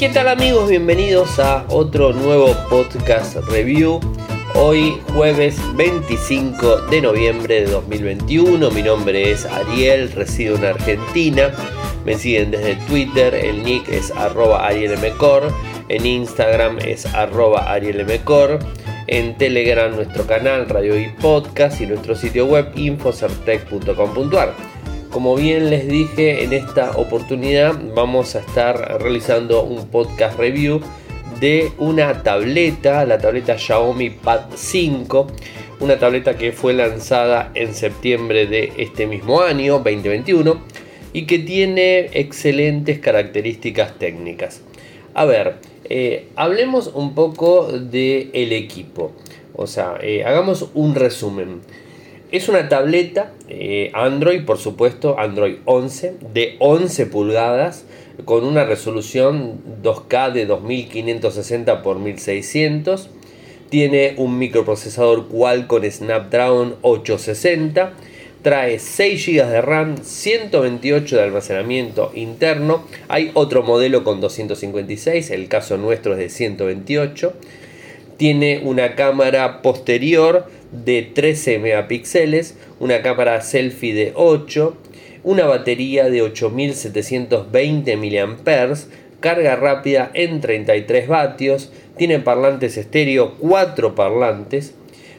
¿Qué tal amigos? Bienvenidos a otro nuevo podcast review. Hoy jueves 25 de noviembre de 2021. Mi nombre es Ariel, resido en Argentina. Me siguen desde Twitter, el nick es arroba arielmcor, en Instagram es arroba arielmcor, en Telegram nuestro canal Radio y Podcast y nuestro sitio web infocertec.com.ar. Como bien les dije, en esta oportunidad vamos a estar realizando un podcast review de una tableta, la tableta Xiaomi Pad 5, una tableta que fue lanzada en septiembre de este mismo año, 2021, y que tiene excelentes características técnicas. A ver, eh, hablemos un poco del el equipo, o sea, eh, hagamos un resumen. Es una tableta eh, Android, por supuesto, Android 11, de 11 pulgadas, con una resolución 2K de 2560 x 1600. Tiene un microprocesador Qualcomm Snapdragon 860. Trae 6 GB de RAM, 128 de almacenamiento interno. Hay otro modelo con 256, el caso nuestro es de 128. Tiene una cámara posterior de 13 megapíxeles, una cámara selfie de 8, una batería de 8720 mAh, carga rápida en 33 vatios, tiene parlantes estéreo, 4 parlantes,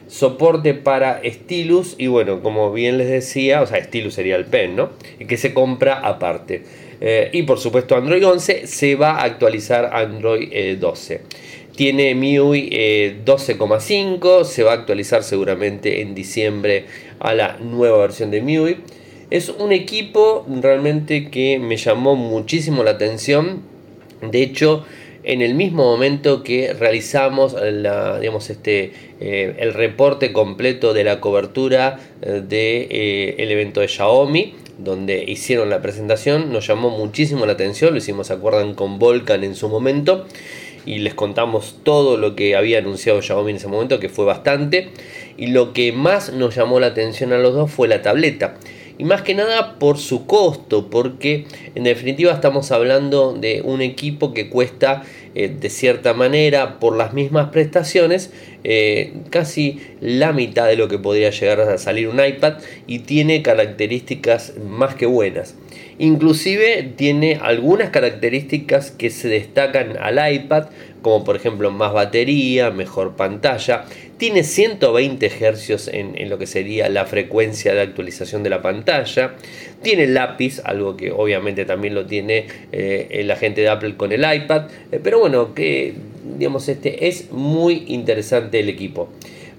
soporte para stylus y bueno, como bien les decía, o sea, stylus sería el pen, ¿no? Que se compra aparte. Eh, y por supuesto Android 11 se va a actualizar Android 12. Tiene MIUI 12,5, eh, se va a actualizar seguramente en diciembre a la nueva versión de MIUI. Es un equipo realmente que me llamó muchísimo la atención. De hecho, en el mismo momento que realizamos la, digamos, este, eh, el reporte completo de la cobertura del eh, de, evento de Xiaomi, donde hicieron la presentación, nos llamó muchísimo la atención, lo hicimos, se acuerdan, con Volcan en su momento y les contamos todo lo que había anunciado Xiaomi en ese momento, que fue bastante. Y lo que más nos llamó la atención a los dos fue la tableta. Y más que nada por su costo, porque en definitiva estamos hablando de un equipo que cuesta eh, de cierta manera por las mismas prestaciones eh, casi la mitad de lo que podría llegar a salir un iPad y tiene características más que buenas. Inclusive tiene algunas características que se destacan al iPad, como por ejemplo más batería, mejor pantalla. Tiene 120 Hz en, lo que sería la frecuencia de actualización de la pantalla. Tiene lápiz, algo que obviamente también lo tiene eh, la gente de Apple con el iPad. Eh, pero bueno, que digamos, este es muy interesante el equipo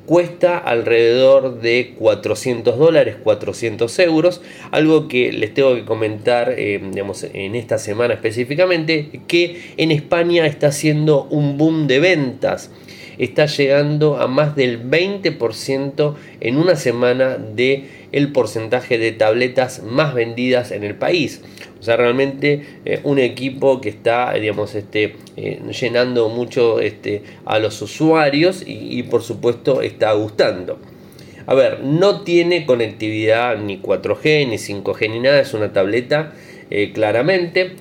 cuesta alrededor de 400 dólares, 400 euros, algo que les tengo que comentar eh, digamos, en esta semana específicamente, que en España está haciendo un boom de ventas, está llegando a más del 20% en una semana de el porcentaje de tabletas más vendidas en el país. O sea, realmente eh, un equipo que está, digamos, este, eh, llenando mucho este, a los usuarios y, por supuesto está gustando. A ver, no tiene conectividad ni 4G, ni 5G, ni nada, es una tableta eh, claramente.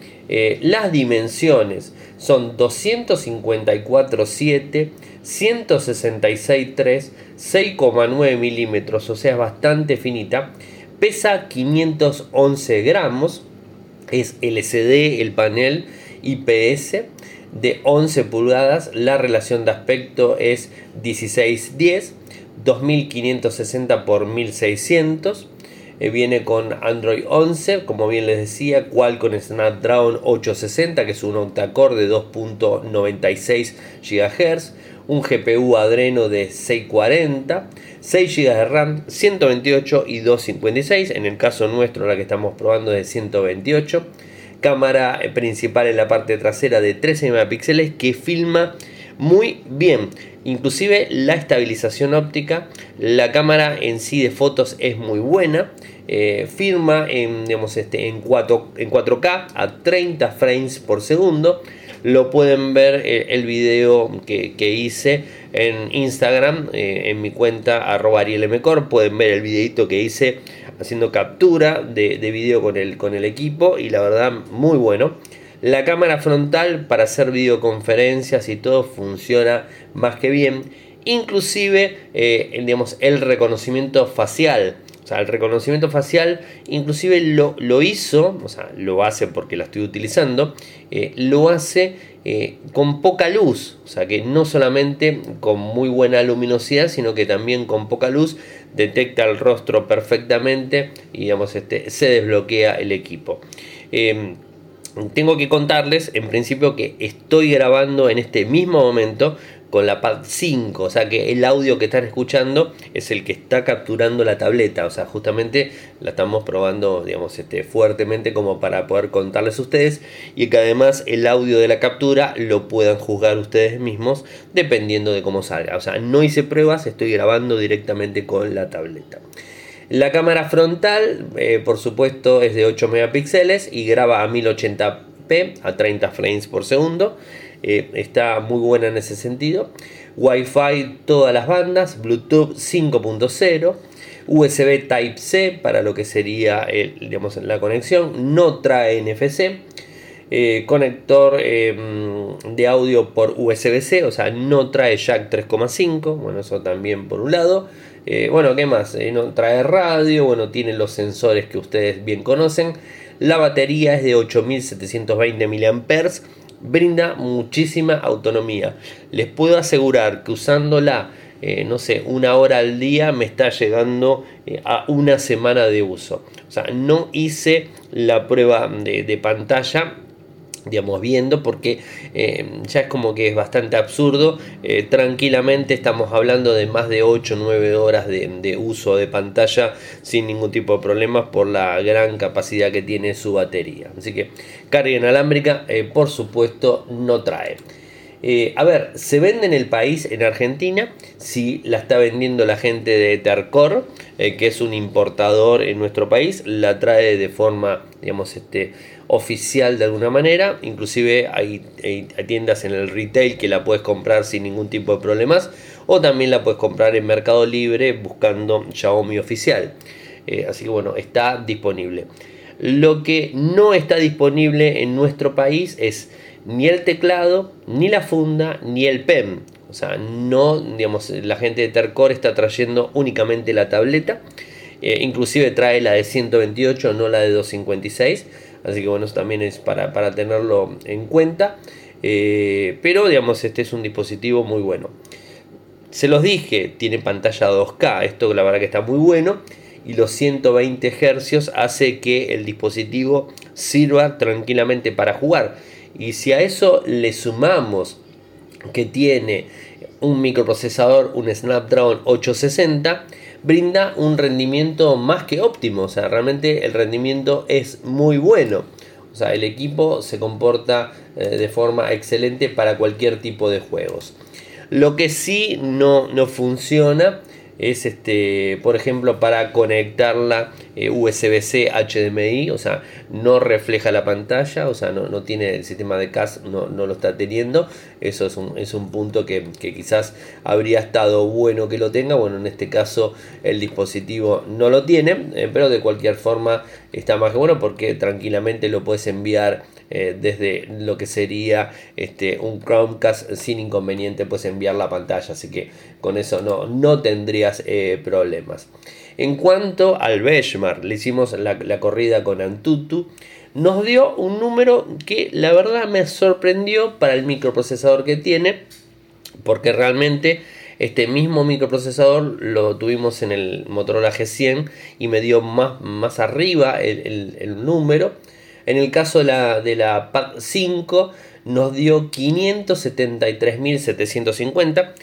las dimensiones son 254.7 166.3, 6,9 milímetros, o sea, es bastante finita. Pesa 511 gramos, es LCD el panel IPS de 11 pulgadas. La relación de aspecto es 1610, 2560 por 1600 eh, viene con Android 11, como bien les decía, Qualcomm Snapdragon 860, que es un octa-core de 2.96 GHz, un GPU Adreno de 640, 6 GB de RAM, 128 y 256, en el caso nuestro la que estamos probando de 128, cámara principal en la parte trasera de 13 megapíxeles que filma muy bien. Inclusive la estabilización óptica, la cámara en sí de fotos es muy buena. Eh, firma digamos, este, en, 4, en 4K a 30 frames por segundo. Lo pueden ver eh, el video que, hice en Instagram, eh, en mi cuenta arroba Pueden ver el videito que hice haciendo captura de, de video con el, con el equipo y la verdad muy bueno. La cámara frontal para hacer videoconferencias y todo funciona más que bien. Inclusive, eh, digamos, el reconocimiento facial. O sea, el reconocimiento facial inclusive lo, lo hizo, o sea, lo hace porque la estoy utilizando, eh, lo hace eh, con poca luz, o sea que no solamente con muy buena luminosidad, sino que también con poca luz detecta el rostro perfectamente y digamos, este, se desbloquea el equipo. Em, tengo que contarles en principio que estoy grabando en este mismo momento con la Pad 5, o sea que el audio que están escuchando es el que está capturando la tableta, o sea, justamente la estamos probando, digamos, este, fuertemente como para poder contarles a ustedes y que además el audio de la captura lo puedan juzgar ustedes mismos dependiendo de cómo salga, o sea, no hice pruebas, estoy grabando directamente con la tableta. La cámara frontal, eh, por supuesto, es de 8 megapíxeles y graba a 1080p a 30 frames por segundo. Eh, está muy buena en ese sentido. Wi-Fi todas las bandas, Bluetooth 5.0, USB Type-C para lo que sería digamos, la conexión, no trae NFC. Eh, conector em, de audio por USB-C, o sea, no trae jack 3,5, bueno, eso también por un lado. Eh, bueno, ¿qué más? no trae radio, bueno, tiene los sensores que ustedes bien conocen. La batería es de 8720 mAh brinda muchísima autonomía. Les puedo asegurar que usándola, eh, no sé, una hora al día me está llegando eh, a una semana de uso. O sea, no hice la prueba de pantalla digamos, viendo, porque eh, ya es como que es bastante absurdo. Eh, tranquilamente estamos hablando de más de 8 o 9 horas de, uso de pantalla sin ningún tipo de problemas por la gran capacidad que tiene su batería. Así que carga inalámbrica, eh, por supuesto, no trae. a ver, se vende en el país, en Argentina, si la está vendiendo la gente de Tercor, que es un importador en nuestro país, la trae de forma, digamos, este, oficial de alguna manera. Inclusive hay, tiendas en el retail que la puedes comprar sin ningún tipo de problemas. O también la puedes comprar en Mercado Libre buscando Xiaomi oficial. Eh, así que bueno, está disponible. Lo que no está disponible en nuestro país es ni el teclado, ni la funda, ni el pen. O sea, no, digamos, la gente de Tercor está trayendo únicamente la tableta. Eh, inclusive trae la de 128, no la de 256. Así que bueno, eso también es para, tenerlo en cuenta. Eh, pero digamos, este es un dispositivo muy bueno. Se los dije, tiene pantalla 2K, esto la verdad que está muy bueno. Y los 120 Hz hace que el dispositivo sirva tranquilamente para jugar. Y si a eso le sumamos que tiene un microprocesador, un Snapdragon 860, brinda un rendimiento más que óptimo. O sea, realmente el rendimiento es muy bueno. O sea, el equipo se comporta eh, de forma excelente para cualquier tipo de juegos. Lo que sí no, no funciona es este, por ejemplo, para conectarla eh, USB-C HDMI, o sea, no refleja la pantalla, o sea, no, tiene el sistema de CAS, no, lo está teniendo. Eso es un, es un punto que, quizás habría estado bueno que lo tenga. Bueno, en este caso el dispositivo no lo tiene, eh, pero de cualquier forma está más que bueno porque tranquilamente lo puedes enviar eh, desde lo que sería este, un Chromecast sin inconveniente, puedes enviar la pantalla. Así que con eso no, no tendrías problemas. En cuanto al benchmark, le hicimos la, corrida con Antutu. Nos dio un número que la verdad me sorprendió para el microprocesador que tiene. Porque realmente este mismo microprocesador lo tuvimos en el Motorola G100 y me dio más, más arriba el, número. En el caso de la, de la PAC 5 nos dio 573.750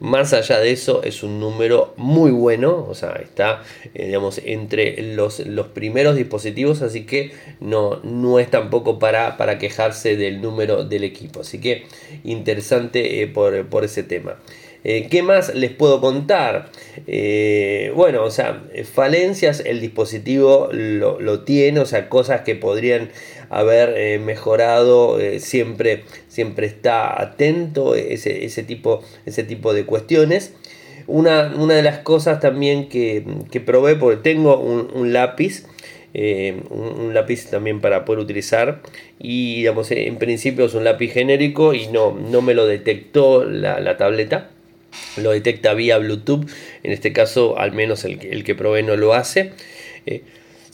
más allá de eso, es un número muy bueno, o sea, está, eh, digamos, entre los, los, primeros dispositivos, así que no, no es tampoco para, para quejarse del número del equipo. Así que interesante eh, por, ese tema. Eh, ¿Qué más les puedo contar? bueno, o sea, falencias el dispositivo lo, tiene, o sea, cosas que podrían haber eh, mejorado, eh, siempre, siempre está atento ese, ese, tipo, ese tipo de cuestiones. Una, una de las cosas también que, que probé, porque tengo un, lápiz un, lápiz también para poder utilizar y digamos en principio es un lápiz genérico y no, no me lo detectó la, tableta lo detecta vía Bluetooth en este caso al menos el, el que probé no lo hace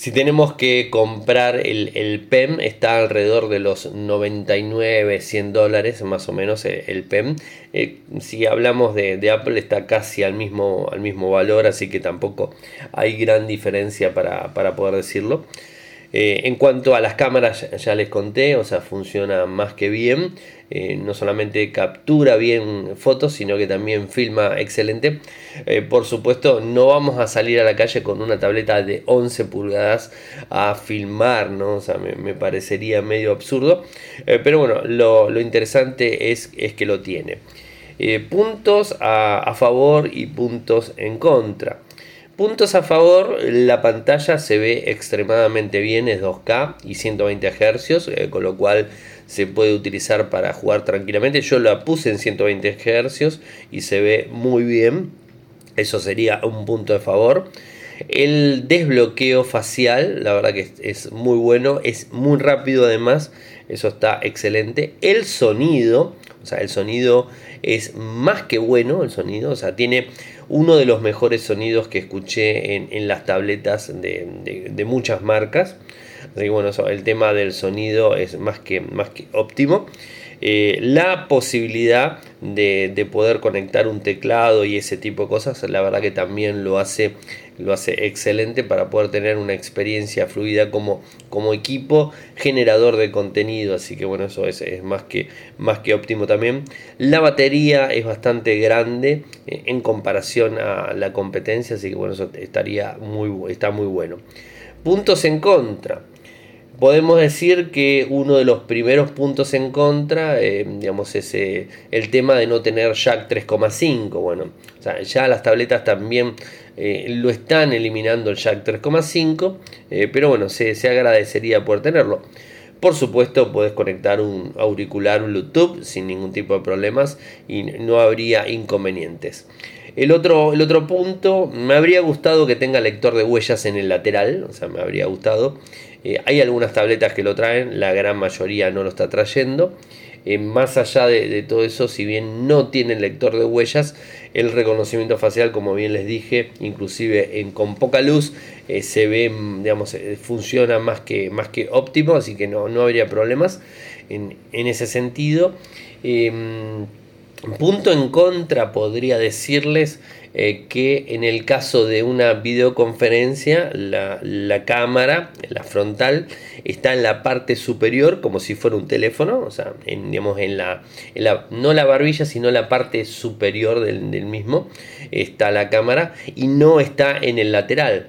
si tenemos que comprar el, PEM, está alrededor de los 99, 100 dólares más o menos el, PEM. Eh, si hablamos de, Apple está casi al mismo, al mismo valor, así que tampoco hay gran diferencia para, para poder decirlo. Eh, en cuanto a las cámaras, ya les conté, o sea, funciona más que bien. Eh, no solamente captura bien fotos, sino que también filma excelente. Eh, por supuesto, no vamos a salir a la calle con una tableta de 11 pulgadas a filmar, ¿no? O sea, me, parecería medio absurdo. pero bueno, lo, interesante es, es, que lo tiene. puntos a favor y puntos en contra. Puntos a favor, la pantalla se ve extremadamente bien, es 2K y 120 Hz, eh, con lo cual se puede utilizar para jugar tranquilamente. Yo la puse en 120 Hz y se ve muy bien, eso sería un punto de favor. El desbloqueo facial, la verdad que es muy bueno, es muy rápido además, eso está excelente. El sonido, o sea, el sonido es más que bueno, el sonido, o sea, tiene uno de los mejores sonidos que escuché en, las tabletas de, muchas marcas. Así que bueno, el tema del sonido es más que, más que óptimo. Eh, la posibilidad de, poder conectar un teclado y ese tipo de cosas, la verdad que también lo hace, lo hace excelente para poder tener una experiencia fluida como, como equipo generador de contenido. Así que bueno, eso es, más, que, más que óptimo también. La batería es bastante grande eh, en comparación a la competencia, así que bueno, eso estaría muy, está muy bueno. Puntos en contra podemos decir que uno de los primeros puntos en contra, eh, digamos, es eh, el tema de no tener jack 3,5. Bueno, ya las tabletas también eh, lo están eliminando el jack 3,5, pero bueno, se, se, agradecería poder tenerlo. Por supuesto, puedes conectar un auricular Bluetooth sin ningún tipo de problemas y no habría inconvenientes. El otro, el otro punto, me habría gustado que tenga lector de huellas en el lateral, o sea, me habría gustado. Eh, hay algunas tabletas que lo traen, la gran mayoría no lo está trayendo. Eh, más allá de, todo eso, si bien no tiene lector de huellas, el reconocimiento facial, como bien les dije, inclusive con poca luz, eh, se ve, digamos, funciona más que, más que óptimo, así que no, no habría problemas en, en ese sentido. Em, punto en contra podría decirles eh, que en el caso de una videoconferencia la, cámara, la frontal, está en la parte superior como si fuera un teléfono, o sea, en, digamos, en la, no la barbilla, sino la parte superior del, del mismo está la cámara y no está en el lateral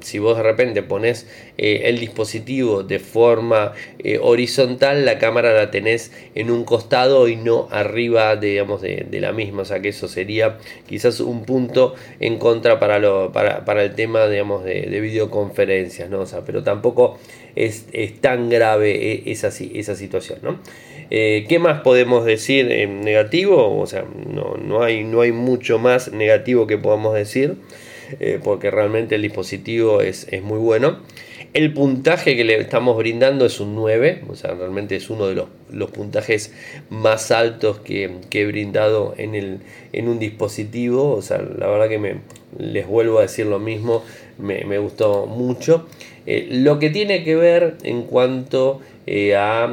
si vos de repente pones eh, el dispositivo de forma eh, horizontal, la cámara la tenés en un costado y no arriba digamos, de, la misma. O sea que eso sería quizás un punto en contra para, lo, para, el tema digamos, de, videoconferencias. ¿no? pero tampoco es, tan grave eh, esa, esa situación. ¿no? ¿Qué más podemos decir en negativo? O sea, no, no, hay, no hay mucho más negativo que podamos decir. Eh, porque realmente el dispositivo es, muy bueno. El puntaje que le estamos brindando es un 9, o sea, realmente es uno de los, puntajes más altos que, he brindado en, el, en un dispositivo. O sea, la verdad que me, les vuelvo a decir lo mismo, me, gustó mucho. Eh, lo que tiene que ver en cuanto eh, a,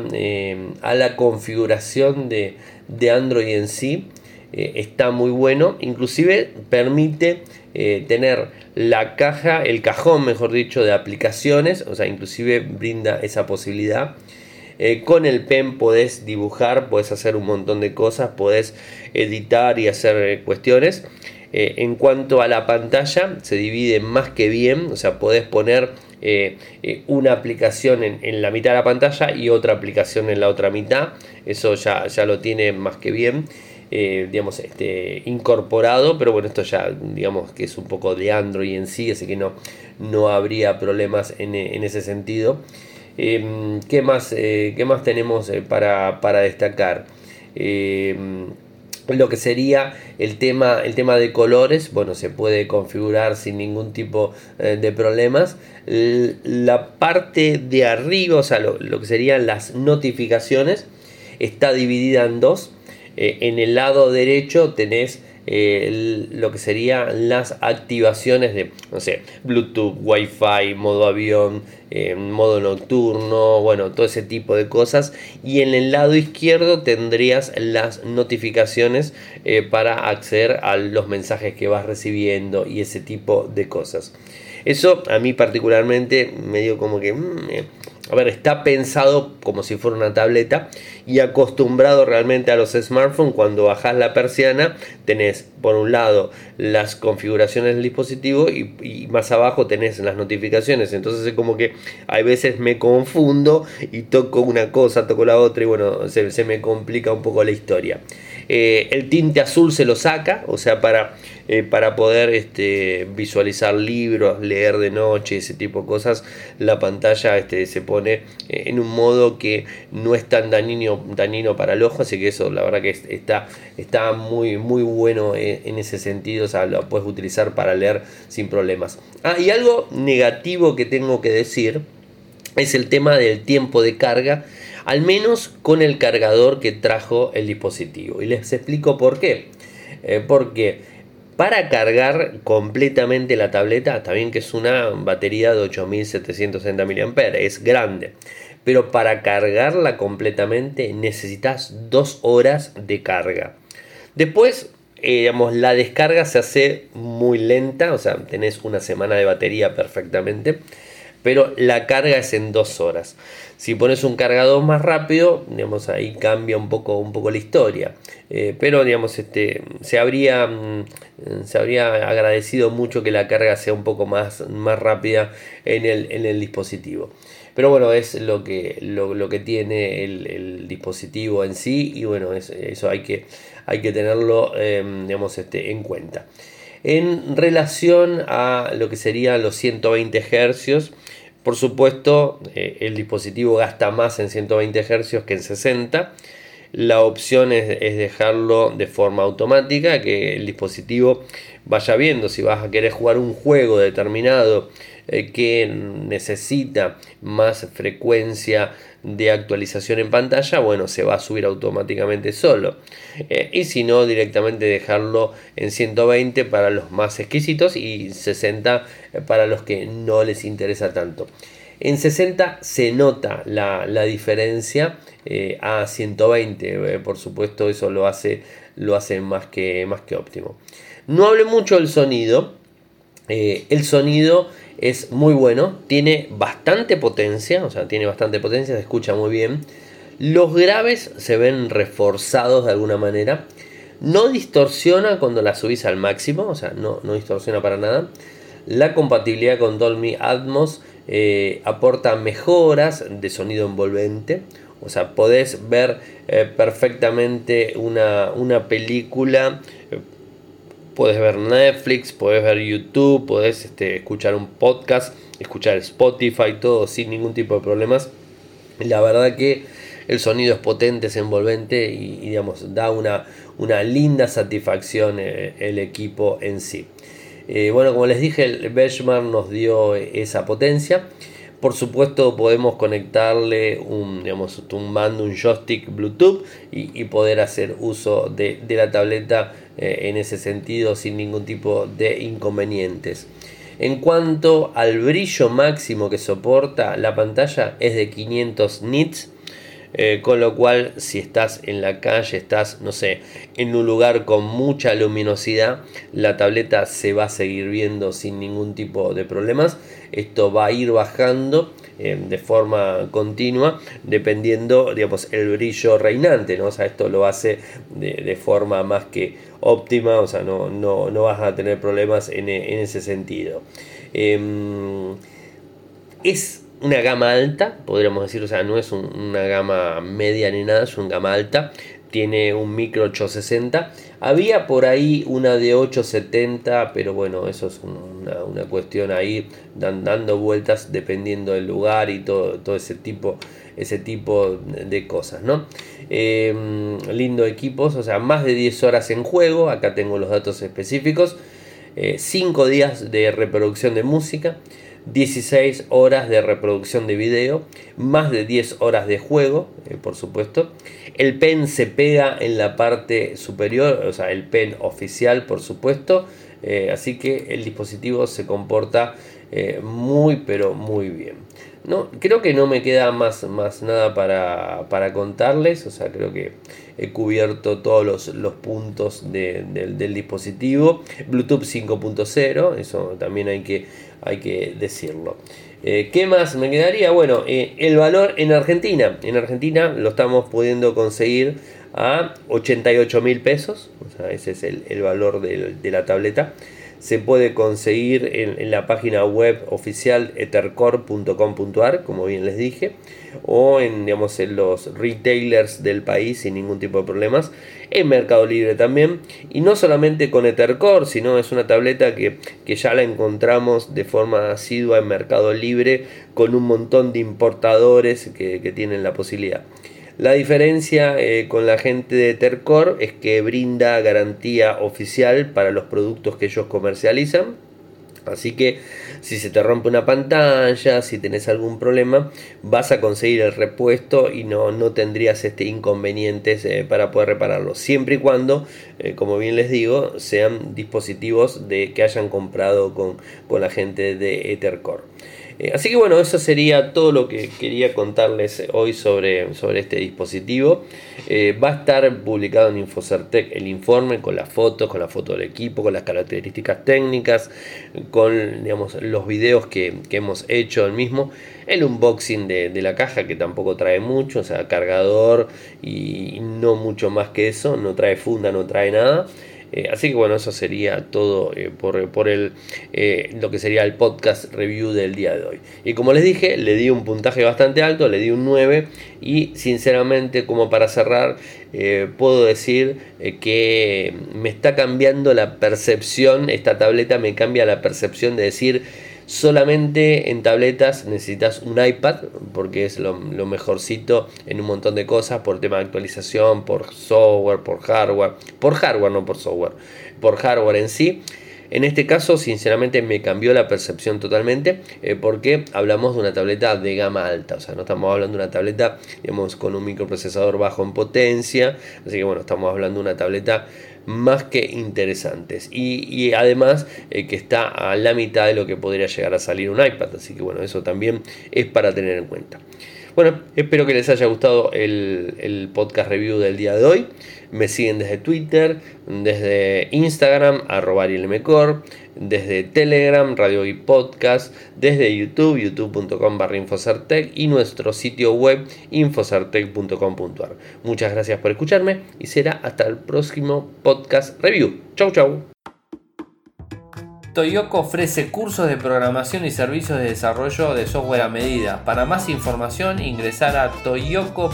la configuración de, de Android en sí, está muy bueno. Inclusive permite eh, tener la caja, el cajón, mejor dicho, de aplicaciones, o sea, inclusive brinda esa posibilidad. Eh, con el pen podés dibujar, podés hacer un montón de cosas, podés editar y hacer eh, cuestiones. en cuanto a la pantalla, se divide más que bien, o sea, podés poner una aplicación en, la mitad de la pantalla y otra aplicación en la otra mitad. Eso ya, ya lo tiene más que bien. Eh, digamos, este, incorporado, pero bueno, esto ya, digamos, que es un poco de Android en sí, así que no, no habría problemas en, ese sentido. Em, ¿qué, más, eh, ¿Qué más tenemos eh, para, destacar? Em, lo que sería el tema, el tema de colores, bueno, se puede configurar sin ningún tipo de problemas. La parte de arriba, o sea, lo, que serían las notificaciones, está dividida en dos. Eh, en el lado derecho tenés eh, lo que serían las activaciones de, no sé, Bluetooth, Wi-Fi, modo avión, eh, modo nocturno, bueno, todo ese tipo de cosas. Y en el lado izquierdo tendrías las notificaciones para acceder a los mensajes que vas recibiendo y ese tipo de cosas. Eso a mí particularmente me dio como que... Mm, a ver, está pensado como si fuera una tableta y acostumbrado realmente a los smartphones. Cuando bajas la persiana, tenés por un lado las configuraciones del dispositivo y, más abajo tenés las notificaciones. Entonces es como que hay veces me confundo y toco una cosa, toco la otra y bueno, se me complica un poco la historia. Eh, el tinte azul se lo saca, o sea, para, eh, para poder este, visualizar libros, leer de noche, ese tipo de cosas, la pantalla este, se pone eh, en un modo que no es tan dañino, dañino para el ojo, así que eso la verdad que está, está muy, muy bueno en ese sentido, o sea, lo puedes utilizar para leer sin problemas. Ah, y algo negativo que tengo que decir es el tema del tiempo de carga al menos con el cargador que trajo el dispositivo. Y les explico por qué. Eh, porque para cargar completamente la tableta, está bien que es una batería de 8760 mAh, es grande. Pero para cargarla completamente necesitas dos horas de carga. Después, eh, digamos, la descarga se hace muy lenta, o sea, tenés una semana de batería perfectamente pero la carga es en dos horas. Si pones un cargador más rápido, digamos, ahí cambia un poco, un poco la historia. Eh, pero digamos, este, se, habría, mm, se habría agradecido mucho que la carga sea un poco más, más rápida en el, en el dispositivo. Pero bueno, es lo que, lo, que tiene el, dispositivo en sí y bueno, eso hay que, hay que tenerlo em, digamos, este, en cuenta. En relación a lo que serían los 120 Hz, por supuesto, eh, el dispositivo gasta más en 120 Hz que en 60. La opción es, dejarlo de forma automática, que el dispositivo vaya viendo si vas a querer jugar un juego determinado eh, que necesita más frecuencia de actualización en pantalla, bueno, se va a subir automáticamente solo. Eh, y si no, directamente dejarlo en 120 para los más exquisitos y 60 eh, para los que no les interesa tanto. En 60 se nota la, diferencia eh, a 120, por supuesto eso lo hace, lo hace más, que, más que óptimo. No hable mucho del sonido, el sonido es muy bueno, tiene bastante potencia, o sea, tiene bastante potencia, se escucha muy bien. Los graves se ven reforzados de alguna manera. No distorsiona cuando la subís al máximo, o sea, no, no distorsiona para nada. La compatibilidad con Dolby Atmos eh, aporta mejoras de sonido envolvente. O sea, podés ver eh, perfectamente una, una película Puedes ver Netflix, puedes ver YouTube, puedes este, escuchar un podcast, escuchar Spotify, todo sin ningún tipo de problemas. La verdad que el sonido es potente, es envolvente y, digamos, da una, una linda satisfacción eh, el equipo en sí. Eh, bueno, como les dije, el Benchmark nos dio esa potencia. Por supuesto podemos conectarle un, digamos, tumbando un joystick Bluetooth y, poder hacer uso de, la tableta eh, en ese sentido sin ningún tipo de inconvenientes. En cuanto al brillo máximo que soporta la pantalla es de 500 nits eh, con lo cual, si estás en la calle, estás, no sé, en un lugar con mucha luminosidad, la tableta se va a seguir viendo sin ningún tipo de problemas. Esto va a ir bajando eh, de forma continua, dependiendo, digamos, el brillo reinante, ¿no? O sea, esto lo hace de, forma más que óptima, o sea, no, no, no vas a tener problemas en, en ese sentido. Em, es una gama alta, podríamos decir, o sea, no es una gama media ni nada, es una gama alta. tiene un micro 860. Había por ahí una de 870, pero bueno, eso es una, cuestión ahí, dando vueltas dependiendo del lugar y todo, todo ese tipo ese tipo de cosas, ¿no? Em, lindo equipos, o sea, más de 10 horas en juego, acá tengo los datos específicos, 5 eh, días de reproducción de música, 16 horas de reproducción de video, más de 10 horas de juego, eh, por supuesto. El pen se pega en la parte superior, o sea, el pen oficial, por supuesto. Eh, así que el dispositivo se comporta muy, pero muy bien. No, creo que no me queda más, más nada para, contarles. O sea, creo que he cubierto todos los, puntos del dispositivo. Bluetooth 5.0, eso también hay que, hay que decirlo. Eh, ¿Qué más me quedaría? Bueno, eh, el valor en Argentina. En Argentina lo estamos pudiendo conseguir a 88 mil pesos. O sea, ese es el, valor de la tableta se puede conseguir en, la página web oficial ethercore.com.ar, como bien les dije, o en, digamos, en los retailers del país sin ningún tipo de problemas, en Mercado Libre también, y no solamente con Ethercore, sino es una tableta que, ya la encontramos de forma asidua en Mercado Libre con un montón de importadores que, que tienen la posibilidad. La diferencia eh, con la gente de Tercor es que brinda garantía oficial para los productos que ellos comercializan. Así que si se te rompe una pantalla, si tenés algún problema, vas a conseguir el repuesto y no, no tendrías este inconvenientes eh, para poder repararlo. Siempre y cuando, eh, como bien les digo, sean dispositivos de, que hayan comprado con, con la gente de Ethercore. Eh, así que bueno, eso sería todo lo que quería contarles hoy sobre, sobre este dispositivo. Eh, va a estar publicado en Infocertec el informe con las fotos, con la foto del equipo, con las características técnicas, con digamos, los videos que, hemos hecho el mismo. El unboxing de, de, la caja que tampoco trae mucho, o sea, cargador y no mucho más que eso, no trae funda, no trae nada. Eh, así que bueno, eso sería todo eh, por, el, eh, lo que sería el podcast review del día de hoy. Y como les dije, le di un puntaje bastante alto, le di un 9 y sinceramente como para cerrar, puedo decir que me está cambiando la percepción, esta tableta me cambia la percepción de decir Solamente en tabletas necesitas un iPad porque es lo, mejorcito en un montón de cosas por tema de actualización, por software, por hardware, por hardware, no por software, por hardware en sí. En este caso, sinceramente, me cambió la percepción totalmente eh, porque hablamos de una tableta de gama alta. O sea, no estamos hablando de una tableta, digamos, con un microprocesador bajo en potencia. Así que, bueno, estamos hablando de una tableta más que interesantes. Y, además eh, que está a la mitad de lo que podría llegar a salir un iPad. Así que bueno, eso también es para tener en cuenta. Bueno, espero que les haya gustado el, podcast review del día de hoy. Me siguen desde Twitter, desde Instagram, arroba desde Telegram, Radio y Podcast, desde YouTube, youtube.com barra y nuestro sitio web infocertec.com.ar. Muchas gracias por escucharme y será hasta el próximo podcast review. Chau chau. Toyoko ofrece cursos de programación y servicios de desarrollo de software a medida. Para más información ingresar a toyoko.io.